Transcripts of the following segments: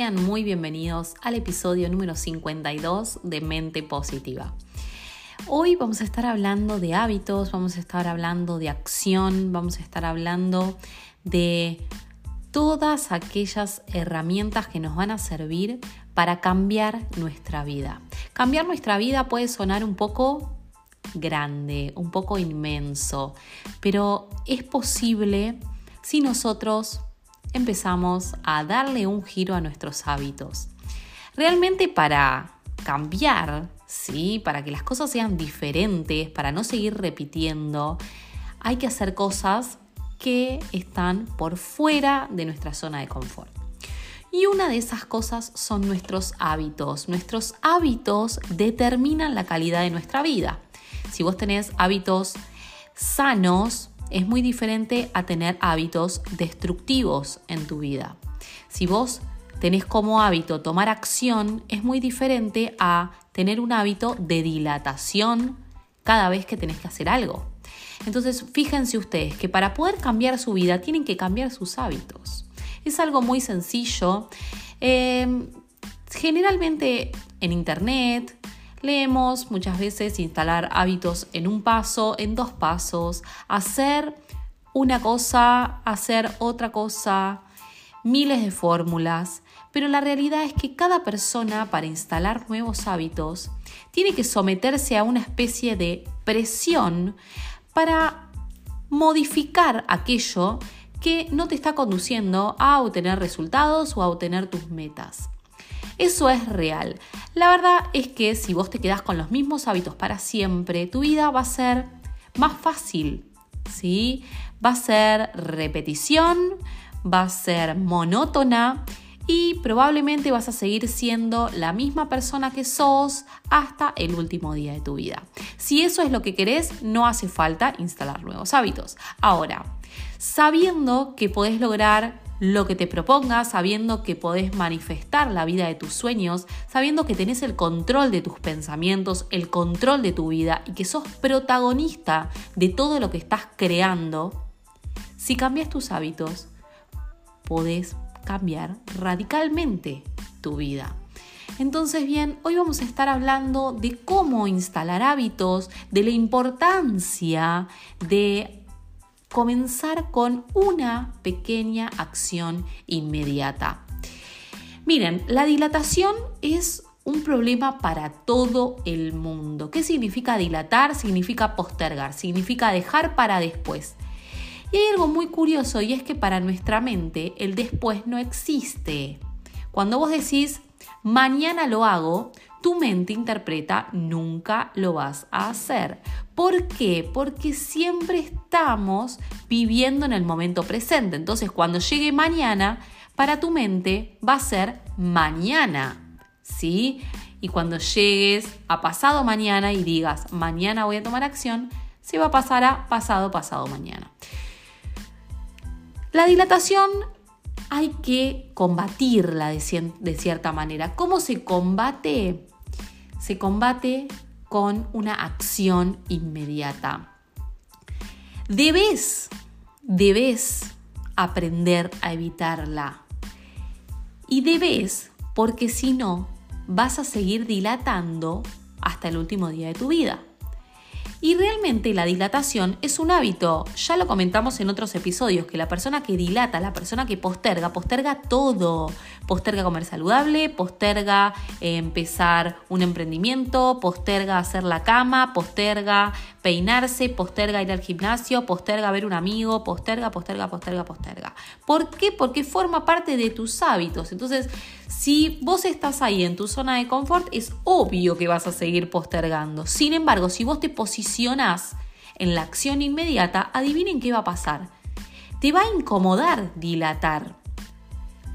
Sean muy bienvenidos al episodio número 52 de Mente Positiva. Hoy vamos a estar hablando de hábitos, vamos a estar hablando de acción, vamos a estar hablando de todas aquellas herramientas que nos van a servir para cambiar nuestra vida. Cambiar nuestra vida puede sonar un poco grande, un poco inmenso, pero es posible si nosotros empezamos a darle un giro a nuestros hábitos. Realmente para cambiar, ¿sí? para que las cosas sean diferentes, para no seguir repitiendo, hay que hacer cosas que están por fuera de nuestra zona de confort. Y una de esas cosas son nuestros hábitos. Nuestros hábitos determinan la calidad de nuestra vida. Si vos tenés hábitos sanos, es muy diferente a tener hábitos destructivos en tu vida. Si vos tenés como hábito tomar acción, es muy diferente a tener un hábito de dilatación cada vez que tenés que hacer algo. Entonces, fíjense ustedes que para poder cambiar su vida tienen que cambiar sus hábitos. Es algo muy sencillo. Eh, generalmente en Internet, Leemos muchas veces instalar hábitos en un paso, en dos pasos, hacer una cosa, hacer otra cosa, miles de fórmulas, pero la realidad es que cada persona para instalar nuevos hábitos tiene que someterse a una especie de presión para modificar aquello que no te está conduciendo a obtener resultados o a obtener tus metas. Eso es real. La verdad es que si vos te quedás con los mismos hábitos para siempre, tu vida va a ser más fácil, ¿sí? Va a ser repetición, va a ser monótona y probablemente vas a seguir siendo la misma persona que sos hasta el último día de tu vida. Si eso es lo que querés, no hace falta instalar nuevos hábitos. Ahora, sabiendo que podés lograr lo que te propongas, sabiendo que podés manifestar la vida de tus sueños, sabiendo que tenés el control de tus pensamientos, el control de tu vida y que sos protagonista de todo lo que estás creando, si cambias tus hábitos, podés cambiar radicalmente tu vida. Entonces bien, hoy vamos a estar hablando de cómo instalar hábitos, de la importancia de comenzar con una pequeña acción inmediata. Miren, la dilatación es un problema para todo el mundo. ¿Qué significa dilatar? Significa postergar, significa dejar para después. Y hay algo muy curioso y es que para nuestra mente el después no existe. Cuando vos decís mañana lo hago, tu mente interpreta nunca lo vas a hacer. ¿Por qué? Porque siempre estamos viviendo en el momento presente. Entonces, cuando llegue mañana, para tu mente va a ser mañana. ¿Sí? Y cuando llegues a pasado mañana y digas mañana voy a tomar acción, se va a pasar a pasado pasado mañana. La dilatación hay que combatirla de, de cierta manera. ¿Cómo se combate? Se combate con una acción inmediata. Debes, debes aprender a evitarla. Y debes, porque si no, vas a seguir dilatando hasta el último día de tu vida. Y realmente la dilatación es un hábito. Ya lo comentamos en otros episodios, que la persona que dilata, la persona que posterga, posterga todo. Posterga comer saludable, posterga eh, empezar un emprendimiento, posterga hacer la cama, posterga peinarse, posterga ir al gimnasio, posterga ver un amigo, posterga, posterga, posterga, posterga. ¿Por qué? Porque forma parte de tus hábitos. Entonces, si vos estás ahí en tu zona de confort, es obvio que vas a seguir postergando. Sin embargo, si vos te posicionás en la acción inmediata, adivinen qué va a pasar. Te va a incomodar dilatar.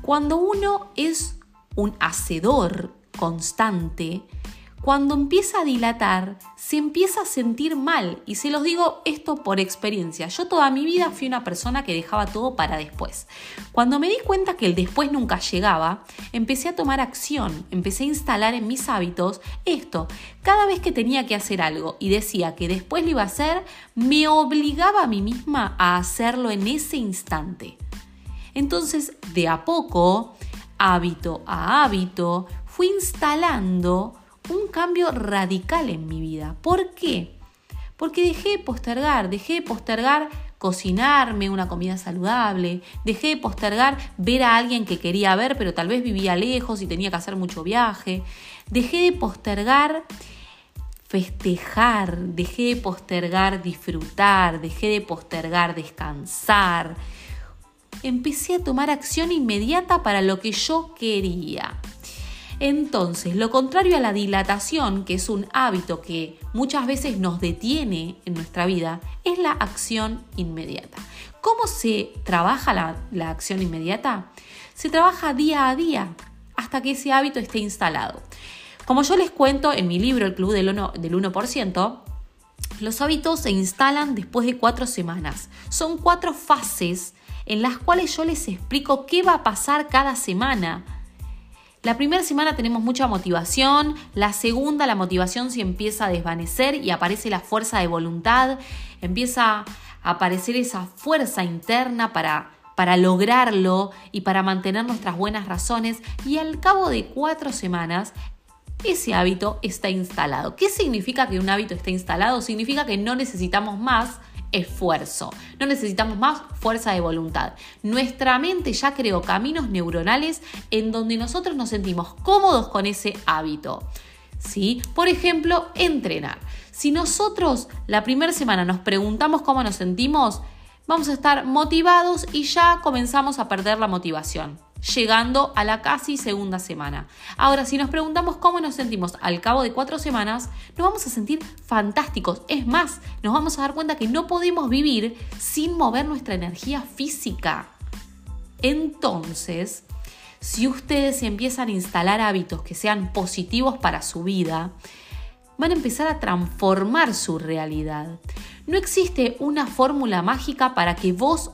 Cuando uno es un hacedor constante, cuando empieza a dilatar, se empieza a sentir mal. Y se los digo esto por experiencia. Yo toda mi vida fui una persona que dejaba todo para después. Cuando me di cuenta que el después nunca llegaba, empecé a tomar acción, empecé a instalar en mis hábitos esto. Cada vez que tenía que hacer algo y decía que después lo iba a hacer, me obligaba a mí misma a hacerlo en ese instante. Entonces, de a poco, hábito a hábito, fui instalando un cambio radical en mi vida. ¿Por qué? Porque dejé de postergar, dejé de postergar cocinarme una comida saludable, dejé de postergar ver a alguien que quería ver pero tal vez vivía lejos y tenía que hacer mucho viaje, dejé de postergar festejar, dejé de postergar disfrutar, dejé de postergar descansar. Empecé a tomar acción inmediata para lo que yo quería. Entonces, lo contrario a la dilatación, que es un hábito que muchas veces nos detiene en nuestra vida, es la acción inmediata. ¿Cómo se trabaja la, acción inmediata? Se trabaja día a día hasta que ese hábito esté instalado. Como yo les cuento en mi libro El Club del 1%, del 1% los hábitos se instalan después de cuatro semanas. Son cuatro fases en las cuales yo les explico qué va a pasar cada semana la primera semana tenemos mucha motivación, la segunda la motivación se empieza a desvanecer y aparece la fuerza de voluntad, empieza a aparecer esa fuerza interna para, para lograrlo y para mantener nuestras buenas razones y al cabo de cuatro semanas ese hábito está instalado. ¿Qué significa que un hábito esté instalado? Significa que no necesitamos más esfuerzo. No necesitamos más fuerza de voluntad. Nuestra mente ya creó caminos neuronales en donde nosotros nos sentimos cómodos con ese hábito. ¿Sí? Por ejemplo, entrenar. Si nosotros la primera semana nos preguntamos cómo nos sentimos, vamos a estar motivados y ya comenzamos a perder la motivación llegando a la casi segunda semana. Ahora, si nos preguntamos cómo nos sentimos al cabo de cuatro semanas, nos vamos a sentir fantásticos. Es más, nos vamos a dar cuenta que no podemos vivir sin mover nuestra energía física. Entonces, si ustedes empiezan a instalar hábitos que sean positivos para su vida, van a empezar a transformar su realidad. No existe una fórmula mágica para que vos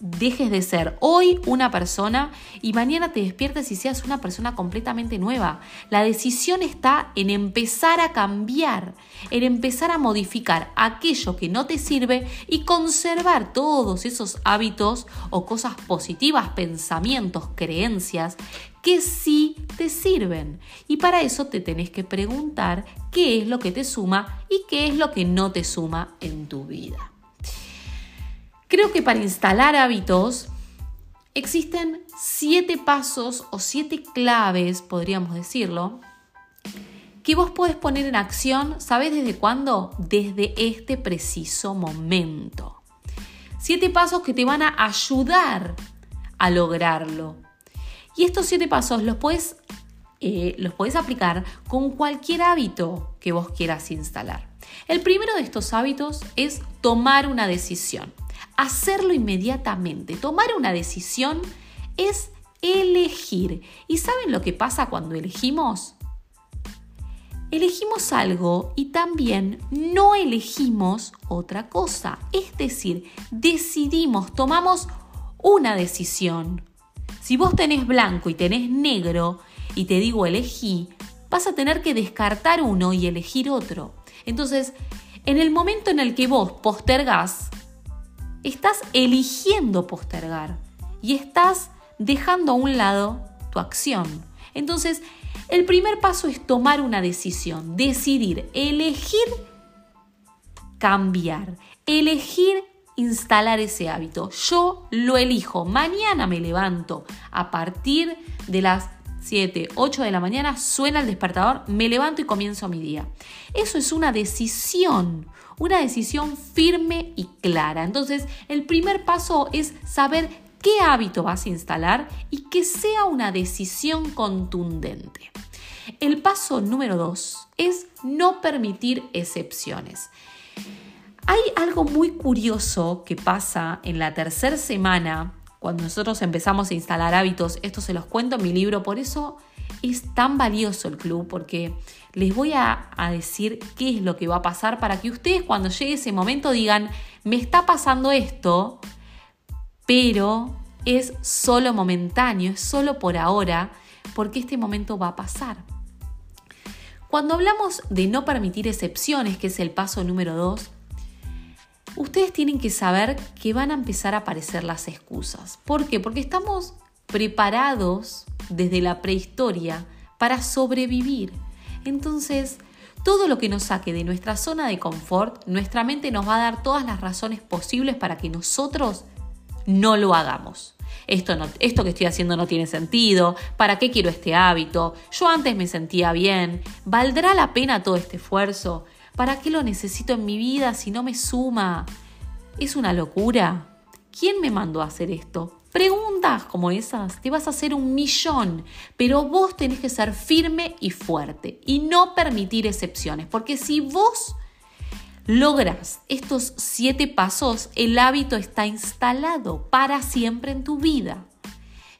dejes de ser hoy una persona y mañana te despiertes y seas una persona completamente nueva. La decisión está en empezar a cambiar, en empezar a modificar aquello que no te sirve y conservar todos esos hábitos o cosas positivas, pensamientos, creencias que sí te sirven. Y para eso te tenés que preguntar qué es lo que te suma y qué es lo que no te suma en tu vida. Creo que para instalar hábitos existen siete pasos o siete claves, podríamos decirlo, que vos podés poner en acción, ¿sabes desde cuándo? Desde este preciso momento. Siete pasos que te van a ayudar a lograrlo. Y estos siete pasos los puedes, eh, los puedes aplicar con cualquier hábito que vos quieras instalar. El primero de estos hábitos es tomar una decisión hacerlo inmediatamente. Tomar una decisión es elegir. ¿Y saben lo que pasa cuando elegimos? Elegimos algo y también no elegimos otra cosa. Es decir, decidimos, tomamos una decisión. Si vos tenés blanco y tenés negro y te digo elegí, vas a tener que descartar uno y elegir otro. Entonces, en el momento en el que vos postergás, estás eligiendo postergar y estás dejando a un lado tu acción. Entonces, el primer paso es tomar una decisión, decidir, elegir cambiar, elegir instalar ese hábito. Yo lo elijo. Mañana me levanto a partir de las 7, 8 de la mañana, suena el despertador, me levanto y comienzo mi día. Eso es una decisión, una decisión firme y clara. Entonces, el primer paso es saber qué hábito vas a instalar y que sea una decisión contundente. El paso número dos es no permitir excepciones. Hay algo muy curioso que pasa en la tercera semana cuando nosotros empezamos a instalar hábitos, esto se los cuento en mi libro, por eso es tan valioso el club, porque les voy a, decir qué es lo que va a pasar para que ustedes cuando llegue ese momento digan, me está pasando esto, pero es solo momentáneo, es solo por ahora, porque este momento va a pasar. Cuando hablamos de no permitir excepciones, que es el paso número dos, ustedes tienen que saber que van a empezar a aparecer las excusas. ¿Por qué? Porque estamos preparados desde la prehistoria para sobrevivir. Entonces, todo lo que nos saque de nuestra zona de confort, nuestra mente nos va a dar todas las razones posibles para que nosotros no lo hagamos. Esto, no, esto que estoy haciendo no tiene sentido, ¿para qué quiero este hábito? Yo antes me sentía bien, ¿valdrá la pena todo este esfuerzo? ¿Para qué lo necesito en mi vida si no me suma? ¿Es una locura? ¿Quién me mandó a hacer esto? Preguntas como esas te vas a hacer un millón, pero vos tenés que ser firme y fuerte y no permitir excepciones, porque si vos logras estos siete pasos, el hábito está instalado para siempre en tu vida.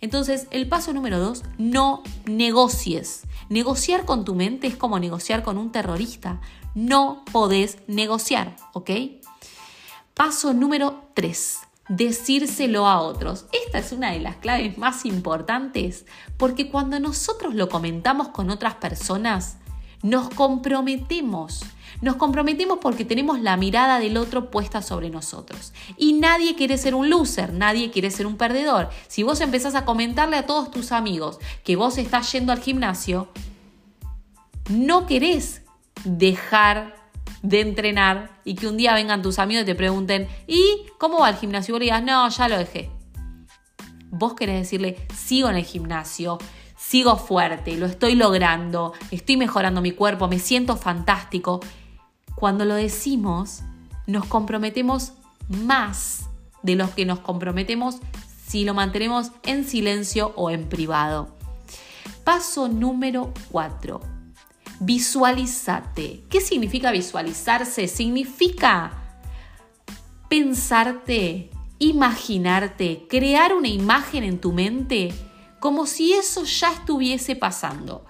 Entonces, el paso número dos, no negocies. Negociar con tu mente es como negociar con un terrorista. No podés negociar, ¿ok? Paso número tres, decírselo a otros. Esta es una de las claves más importantes porque cuando nosotros lo comentamos con otras personas, nos comprometemos. Nos comprometemos porque tenemos la mirada del otro puesta sobre nosotros. Y nadie quiere ser un loser, nadie quiere ser un perdedor. Si vos empezás a comentarle a todos tus amigos que vos estás yendo al gimnasio, no querés dejar de entrenar y que un día vengan tus amigos y te pregunten, ¿y cómo va el gimnasio? Y vos digas, no, ya lo dejé. Vos querés decirle, sigo en el gimnasio, sigo fuerte, lo estoy logrando, estoy mejorando mi cuerpo, me siento fantástico. Cuando lo decimos, nos comprometemos más de los que nos comprometemos si lo mantenemos en silencio o en privado. Paso número 4 Visualízate. ¿Qué significa visualizarse? Significa pensarte, imaginarte, crear una imagen en tu mente como si eso ya estuviese pasando.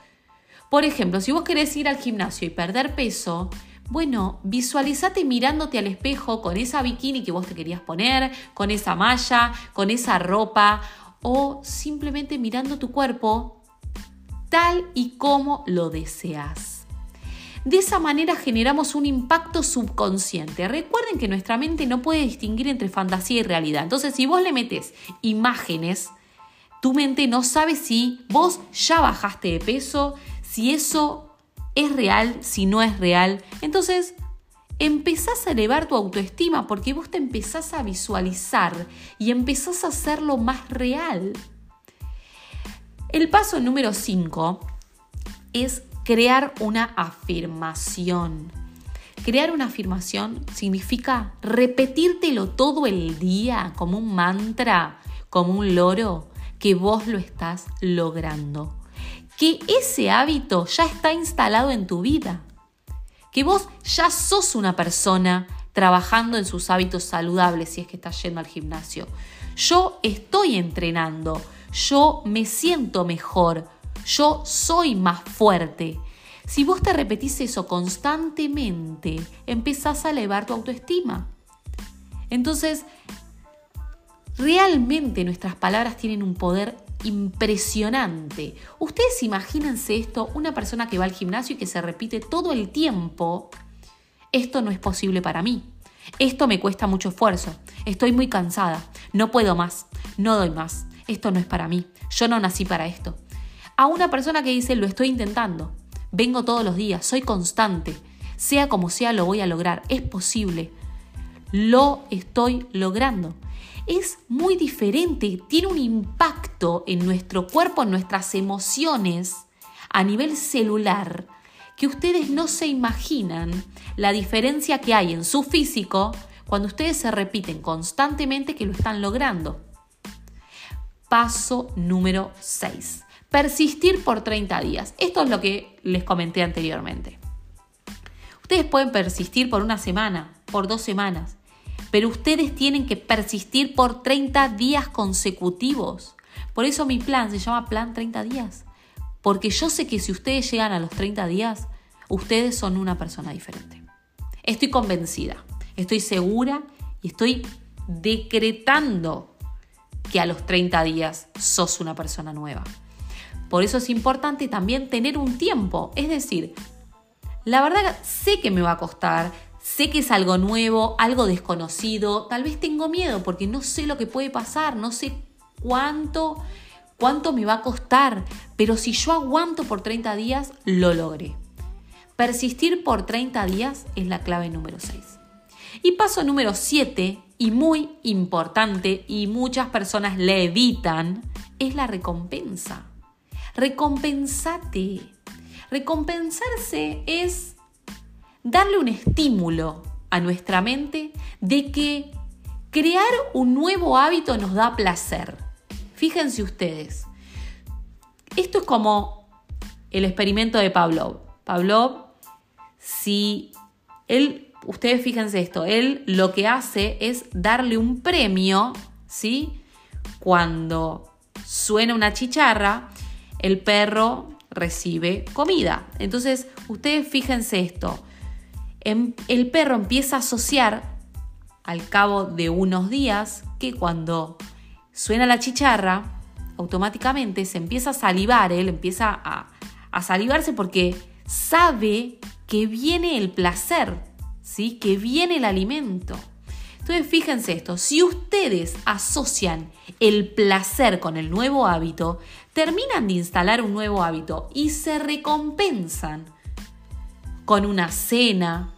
Por ejemplo, si vos querés ir al gimnasio y perder peso, bueno, visualizate mirándote al espejo con esa bikini que vos te querías poner, con esa malla, con esa ropa o simplemente mirando tu cuerpo tal y como lo deseas. De esa manera generamos un impacto subconsciente. Recuerden que nuestra mente no puede distinguir entre fantasía y realidad. Entonces, si vos le metes imágenes, tu mente no sabe si vos ya bajaste de peso, si eso es real, si no es real. Entonces, empezás a elevar tu autoestima porque vos te empezás a visualizar y empezás a hacerlo más real. El paso número 5 es crear una afirmación. Crear una afirmación significa repetírtelo todo el día como un mantra, como un loro, que vos lo estás logrando. Que ese hábito ya está instalado en tu vida. Que vos ya sos una persona trabajando en sus hábitos saludables si es que estás yendo al gimnasio. Yo estoy entrenando yo me siento mejor, yo soy más fuerte. Si vos te repetís eso constantemente, empezás a elevar tu autoestima. Entonces, realmente nuestras palabras tienen un poder impresionante. Ustedes imagínense esto, una persona que va al gimnasio y que se repite todo el tiempo, esto no es posible para mí. Esto me cuesta mucho esfuerzo. Estoy muy cansada. No puedo más. No doy más esto no es para mí, yo no nací para esto. A una persona que dice, lo estoy intentando, vengo todos los días, soy constante, sea como sea, lo voy a lograr, es posible, lo estoy logrando. Es muy diferente, tiene un impacto en nuestro cuerpo, en nuestras emociones, a nivel celular, que ustedes no se imaginan la diferencia que hay en su físico cuando ustedes se repiten constantemente que lo están logrando. Paso número 6. Persistir por 30 días. Esto es lo que les comenté anteriormente. Ustedes pueden persistir por una semana, por dos semanas, pero ustedes tienen que persistir por 30 días consecutivos. Por eso mi plan se llama Plan 30 días. Porque yo sé que si ustedes llegan a los 30 días, ustedes son una persona diferente. Estoy convencida, estoy segura y estoy decretando que a los 30 días sos una persona nueva. Por eso es importante también tener un tiempo. Es decir, la verdad sé que me va a costar, sé que es algo nuevo, algo desconocido, tal vez tengo miedo porque no sé lo que puede pasar, no sé cuánto, cuánto me va a costar, pero si yo aguanto por 30 días, lo logré. Persistir por 30 días es la clave número 6. Y paso número 7, y muy importante, y muchas personas le evitan, es la recompensa. Recompensate. Recompensarse es darle un estímulo a nuestra mente de que crear un nuevo hábito nos da placer. Fíjense ustedes. Esto es como el experimento de Pavlov. Pavlov, si él, ustedes fíjense esto, él lo que hace es darle un premio, ¿sí? Cuando suena una chicharra, el perro recibe comida. Entonces, ustedes fíjense esto. Em, el perro empieza a asociar al cabo de unos días que cuando suena la chicharra, automáticamente se empieza a salivar, él empieza a, a salivarse porque sabe que viene el placer, que viene el alimento. Entonces fíjense esto, si ustedes asocian el placer con el nuevo hábito, terminan de instalar un nuevo hábito y se recompensan con una cena,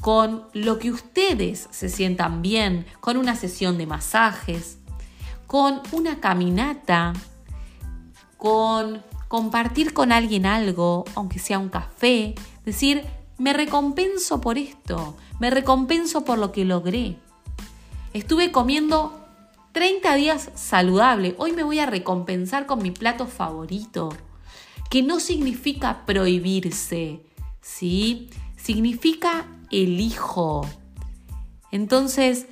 con lo que ustedes se sientan bien, con una sesión de masajes, con una caminata, con compartir con alguien algo, aunque sea un café, decir, me recompenso por esto, me recompenso por lo que logré. Estuve comiendo 30 días saludable, hoy me voy a recompensar con mi plato favorito, que no significa prohibirse, ¿sí? Significa elijo. Entonces,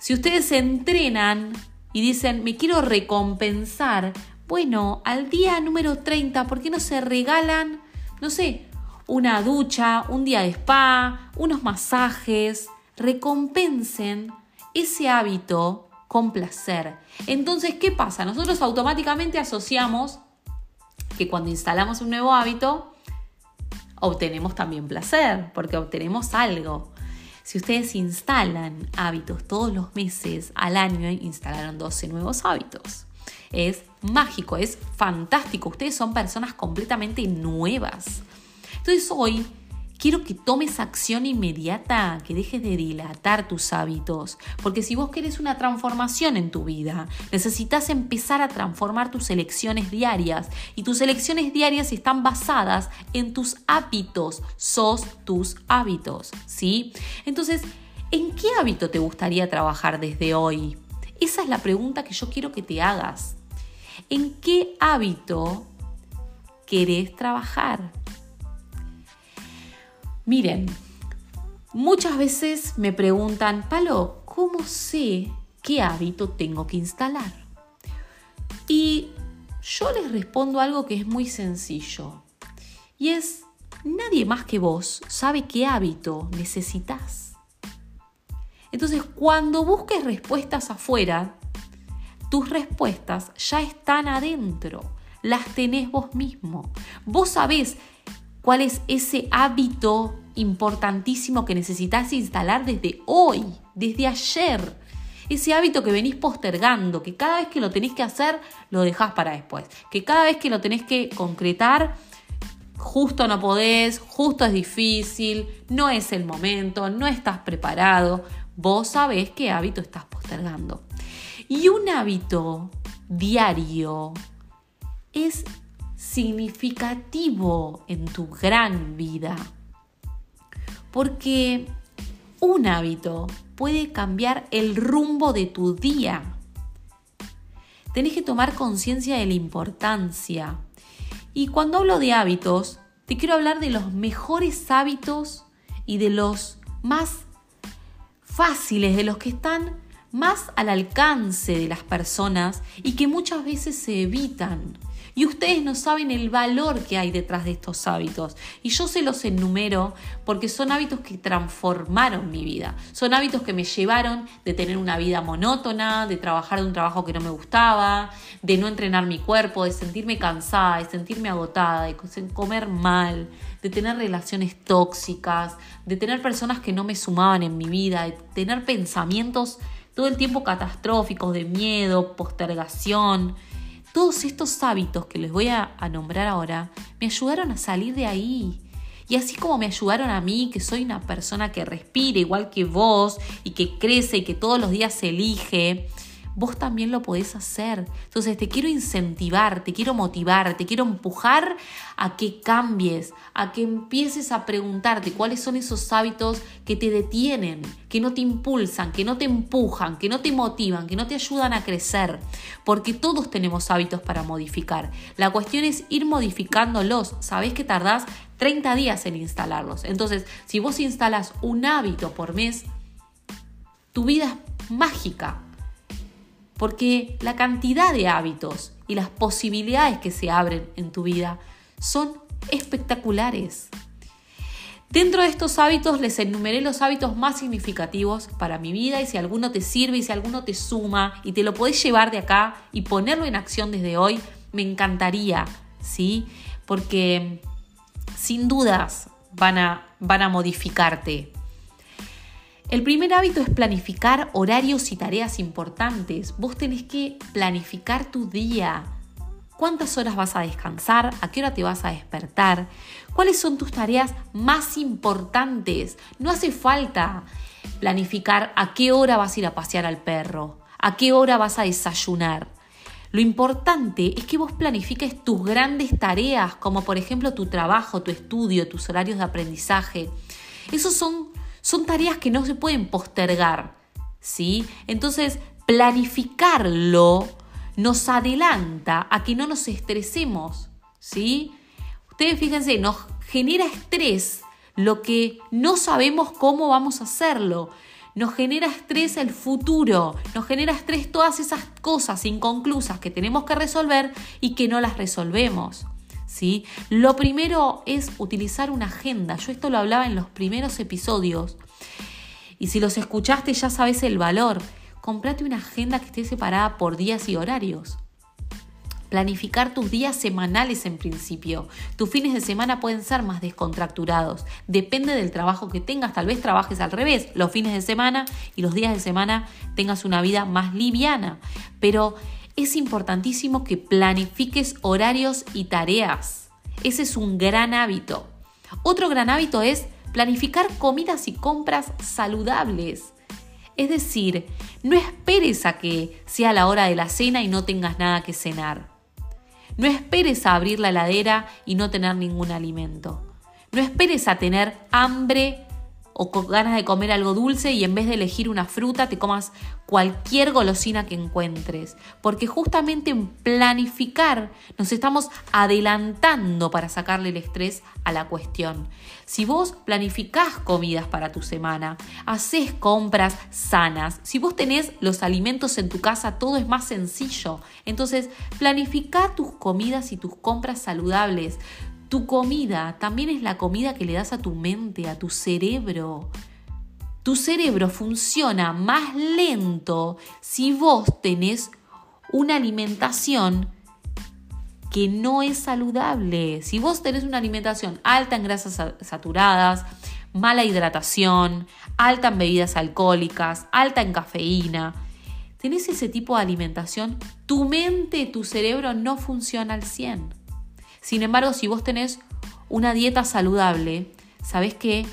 si ustedes entrenan y dicen, me quiero recompensar, bueno, al día número 30, ¿por qué no se regalan, no sé, una ducha, un día de spa, unos masajes, recompensen ese hábito con placer. Entonces, ¿qué pasa? Nosotros automáticamente asociamos que cuando instalamos un nuevo hábito, obtenemos también placer, porque obtenemos algo. Si ustedes instalan hábitos todos los meses al año, instalaron 12 nuevos hábitos. Es mágico, es fantástico. Ustedes son personas completamente nuevas. Entonces hoy quiero que tomes acción inmediata, que dejes de dilatar tus hábitos, porque si vos querés una transformación en tu vida, necesitas empezar a transformar tus elecciones diarias y tus elecciones diarias están basadas en tus hábitos, sos tus hábitos, ¿sí? Entonces, ¿en qué hábito te gustaría trabajar desde hoy? Esa es la pregunta que yo quiero que te hagas. ¿En qué hábito querés trabajar? Miren, muchas veces me preguntan, Palo, ¿cómo sé qué hábito tengo que instalar? Y yo les respondo algo que es muy sencillo. Y es, nadie más que vos sabe qué hábito necesitas. Entonces, cuando busques respuestas afuera, tus respuestas ya están adentro. Las tenés vos mismo. Vos sabés cuál es ese hábito importantísimo que necesitas instalar desde hoy, desde ayer. Ese hábito que venís postergando, que cada vez que lo tenés que hacer, lo dejás para después. Que cada vez que lo tenés que concretar, justo no podés, justo es difícil, no es el momento, no estás preparado. Vos sabés qué hábito estás postergando. Y un hábito diario es significativo en tu gran vida. Porque un hábito puede cambiar el rumbo de tu día. Tenés que tomar conciencia de la importancia. Y cuando hablo de hábitos, te quiero hablar de los mejores hábitos y de los más fáciles, de los que están más al alcance de las personas y que muchas veces se evitan. Y ustedes no saben el valor que hay detrás de estos hábitos. Y yo se los enumero porque son hábitos que transformaron mi vida. Son hábitos que me llevaron de tener una vida monótona, de trabajar de un trabajo que no me gustaba, de no entrenar mi cuerpo, de sentirme cansada, de sentirme agotada, de comer mal, de tener relaciones tóxicas, de tener personas que no me sumaban en mi vida, de tener pensamientos todo el tiempo catastróficos de miedo, postergación todos estos hábitos que les voy a, nombrar ahora me ayudaron a salir de ahí. Y así como me ayudaron a mí, que soy una persona que respira igual que vos y que crece y que todos los días se elige, vos también lo podés hacer. Entonces te quiero incentivar, te quiero motivar, te quiero empujar a que cambies, a que empieces a preguntarte cuáles son esos hábitos que te detienen, que no te impulsan, que no te empujan, que no te motivan, que no te ayudan a crecer. Porque todos tenemos hábitos para modificar. La cuestión es ir modificándolos. Sabés que tardás 30 días en instalarlos. Entonces, si vos instalas un hábito por mes, tu vida es mágica porque la cantidad de hábitos y las posibilidades que se abren en tu vida son espectaculares. Dentro de estos hábitos les enumeré los hábitos más significativos para mi vida y si alguno te sirve y si alguno te suma y te lo podés llevar de acá y ponerlo en acción desde hoy, me encantaría, ¿sí? Porque sin dudas van a, van a modificarte, el primer hábito es planificar horarios y tareas importantes. Vos tenés que planificar tu día. ¿Cuántas horas vas a descansar? ¿A qué hora te vas a despertar? ¿Cuáles son tus tareas más importantes? No hace falta planificar a qué hora vas a ir a pasear al perro, a qué hora vas a desayunar. Lo importante es que vos planifiques tus grandes tareas, como por ejemplo tu trabajo, tu estudio, tus horarios de aprendizaje. Esos son son tareas que no se pueden postergar, ¿sí? Entonces, planificarlo nos adelanta a que no nos estresemos, ¿sí? Ustedes fíjense, nos genera estrés lo que no sabemos cómo vamos a hacerlo. Nos genera estrés el futuro, nos genera estrés todas esas cosas inconclusas que tenemos que resolver y que no las resolvemos. Lo primero es utilizar una agenda. Yo esto lo hablaba en los primeros episodios. Y si los escuchaste ya sabes el valor. Comprate una agenda que esté separada por días y horarios. Planificar tus días semanales en principio. Tus fines de semana pueden ser más descontracturados. Depende del trabajo que tengas. Tal vez trabajes al revés, los fines de semana y los días de semana tengas una vida más liviana. Pero es importantísimo que planifiques horarios y tareas. Ese es un gran hábito. Otro gran hábito es planificar comidas y compras saludables. Es decir, no esperes a que sea la hora de la cena y no tengas nada que cenar. No esperes a abrir la heladera y no tener ningún alimento. No esperes a tener hambre o ganas de comer algo dulce y en vez de elegir una fruta te comas cualquier golosina que encuentres. Porque justamente en planificar nos estamos adelantando para sacarle el estrés a la cuestión. Si vos planificás comidas para tu semana, haces compras sanas, si vos tenés los alimentos en tu casa, todo es más sencillo. Entonces, planifica tus comidas y tus compras saludables. Tu comida también es la comida que le das a tu mente, a tu cerebro. Tu cerebro funciona más lento si vos tenés una alimentación que no es saludable. Si vos tenés una alimentación alta en grasas saturadas, mala hidratación, alta en bebidas alcohólicas, alta en cafeína, tenés ese tipo de alimentación, tu mente, tu cerebro no funciona al 100. Sin embargo, si vos tenés una dieta saludable, sabés que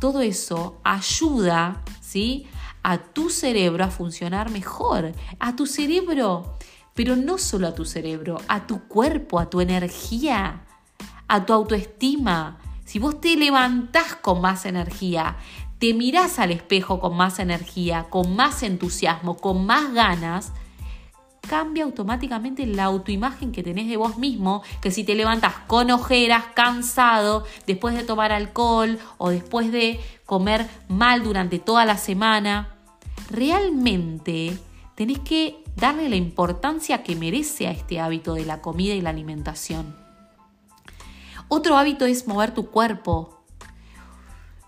todo eso ayuda, ¿sí? A tu cerebro a funcionar mejor, a tu cerebro, pero no solo a tu cerebro, a tu cuerpo, a tu energía, a tu autoestima. Si vos te levantás con más energía, te mirás al espejo con más energía, con más entusiasmo, con más ganas, cambia automáticamente la autoimagen que tenés de vos mismo, que si te levantas con ojeras, cansado, después de tomar alcohol o después de comer mal durante toda la semana, realmente tenés que darle la importancia que merece a este hábito de la comida y la alimentación. Otro hábito es mover tu cuerpo,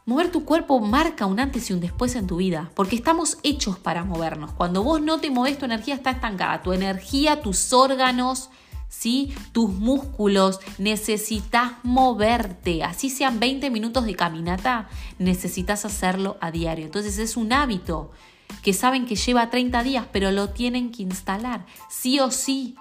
Mover tu cuerpo marca un antes y un después en tu vida, porque estamos hechos para movernos. Cuando vos no te moves, tu energía está estancada. Tu energía, tus órganos, ¿sí? tus músculos, necesitas moverte. Así sean 20 minutos de caminata, necesitas hacerlo a diario. Entonces es un hábito que saben que lleva 30 días, pero lo tienen que instalar, sí o sí.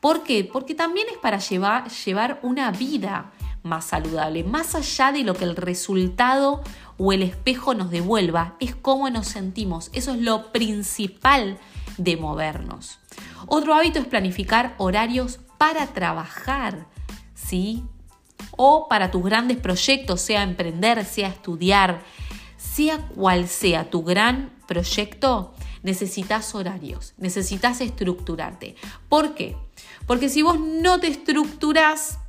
¿Por qué? Porque también es para llevar, llevar una vida más saludable. Más allá de lo que el resultado o el espejo nos devuelva, es cómo nos sentimos. Eso es lo principal de movernos. Otro hábito es planificar horarios para trabajar, ¿sí? O para tus grandes proyectos, sea emprender, sea estudiar, sea cual sea tu gran proyecto, necesitas horarios, necesitas estructurarte. ¿Por qué? Porque si vos no te estructuras,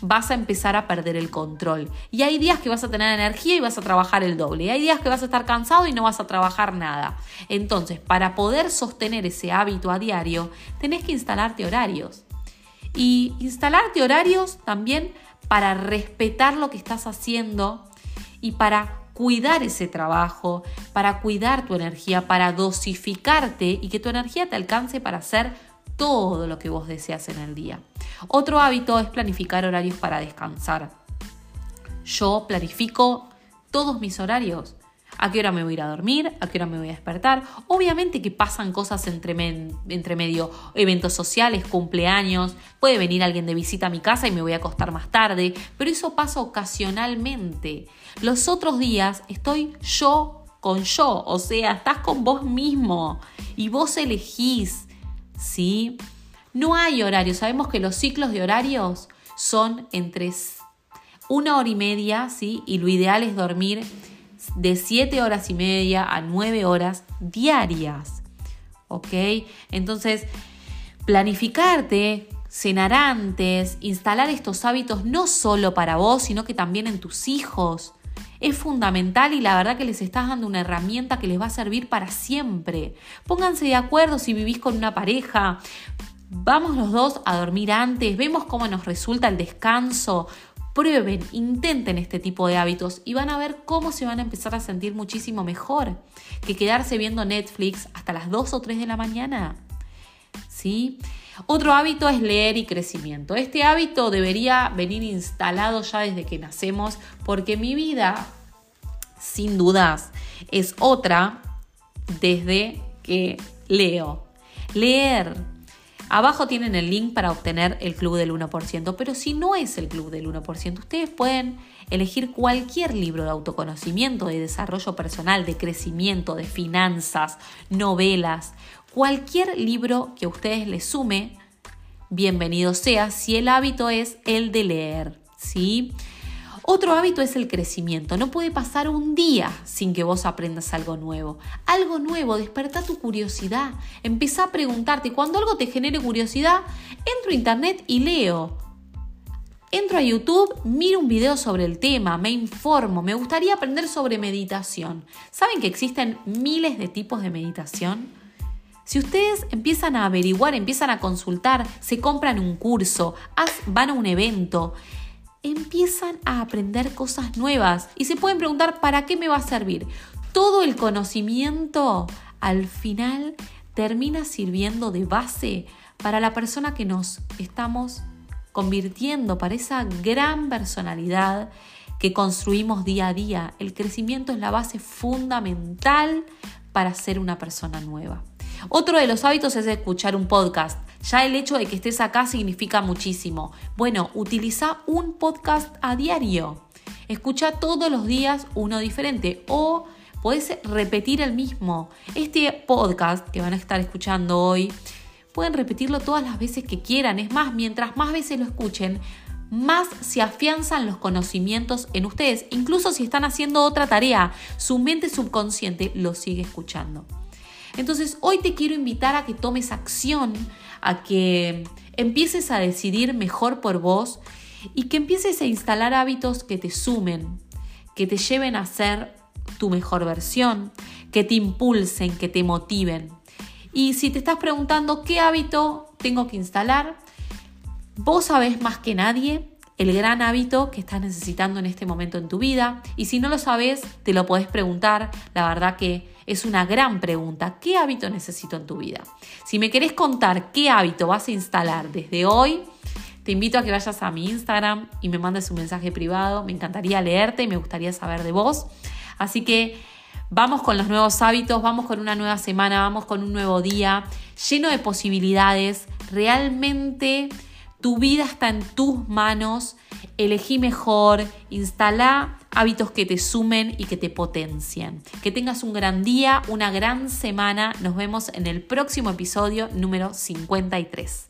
vas a empezar a perder el control. Y hay días que vas a tener energía y vas a trabajar el doble. Y hay días que vas a estar cansado y no vas a trabajar nada. Entonces, para poder sostener ese hábito a diario, tenés que instalarte horarios. Y instalarte horarios también para respetar lo que estás haciendo y para cuidar ese trabajo, para cuidar tu energía, para dosificarte y que tu energía te alcance para hacer todo lo que vos deseas en el día. Otro hábito es planificar horarios para descansar. Yo planifico todos mis horarios. ¿A qué hora me voy a ir a dormir? ¿A qué hora me voy a despertar? Obviamente que pasan cosas entre, entre medio, eventos sociales, cumpleaños, puede venir alguien de visita a mi casa y me voy a acostar más tarde, pero eso pasa ocasionalmente. Los otros días estoy yo con yo, o sea, estás con vos mismo y vos elegís ¿sí? No hay horario, sabemos que los ciclos de horarios son entre una hora y media, ¿sí? Y lo ideal es dormir de 7 horas y media a 9 horas diarias, ¿ok? Entonces, planificarte, cenar antes, instalar estos hábitos no solo para vos, sino que también en tus hijos, es fundamental y la verdad que les estás dando una herramienta que les va a servir para siempre. Pónganse de acuerdo si vivís con una pareja. Vamos los dos a dormir antes, vemos cómo nos resulta el descanso. Prueben, intenten este tipo de hábitos y van a ver cómo se van a empezar a sentir muchísimo mejor que quedarse viendo Netflix hasta las 2 o 3 de la mañana. ¿Sí? Otro hábito es leer y crecimiento. Este hábito debería venir instalado ya desde que nacemos porque mi vida, sin dudas, es otra desde que leo. Leer. Abajo tienen el link para obtener el club del 1%, pero si no es el club del 1%, ustedes pueden elegir cualquier libro de autoconocimiento, de desarrollo personal, de crecimiento, de finanzas, novelas, Cualquier libro que a ustedes les sume, bienvenido sea si el hábito es el de leer, ¿sí? Otro hábito es el crecimiento. No puede pasar un día sin que vos aprendas algo nuevo. Algo nuevo, desperta tu curiosidad. Empieza a preguntarte. Cuando algo te genere curiosidad, entro a internet y leo. Entro a YouTube, miro un video sobre el tema, me informo, me gustaría aprender sobre meditación. ¿Saben que existen miles de tipos de meditación? Si ustedes empiezan a averiguar, empiezan a consultar, se compran un curso, van a un evento, empiezan a aprender cosas nuevas y se pueden preguntar, ¿para qué me va a servir? Todo el conocimiento al final termina sirviendo de base para la persona que nos estamos convirtiendo, para esa gran personalidad que construimos día a día. El crecimiento es la base fundamental para ser una persona nueva. Otro de los hábitos es escuchar un podcast. Ya el hecho de que estés acá significa muchísimo. Bueno, utiliza un podcast a diario. Escucha todos los días uno diferente o puedes repetir el mismo. Este podcast que van a estar escuchando hoy, pueden repetirlo todas las veces que quieran. Es más, mientras más veces lo escuchen, más se afianzan los conocimientos en ustedes. Incluso si están haciendo otra tarea, su mente subconsciente lo sigue escuchando. Entonces hoy te quiero invitar a que tomes acción, a que empieces a decidir mejor por vos y que empieces a instalar hábitos que te sumen, que te lleven a ser tu mejor versión, que te impulsen, que te motiven. Y si te estás preguntando qué hábito tengo que instalar, vos sabés más que nadie el gran hábito que estás necesitando en este momento en tu vida. Y si no lo sabes, te lo podés preguntar. La verdad que es una gran pregunta. ¿Qué hábito necesito en tu vida? Si me querés contar qué hábito vas a instalar desde hoy, te invito a que vayas a mi Instagram y me mandes un mensaje privado. Me encantaría leerte y me gustaría saber de vos. Así que vamos con los nuevos hábitos, vamos con una nueva semana, vamos con un nuevo día lleno de posibilidades. Realmente tu vida está en tus manos. Elegí mejor, instala hábitos que te sumen y que te potencien. Que tengas un gran día, una gran semana. Nos vemos en el próximo episodio número 53.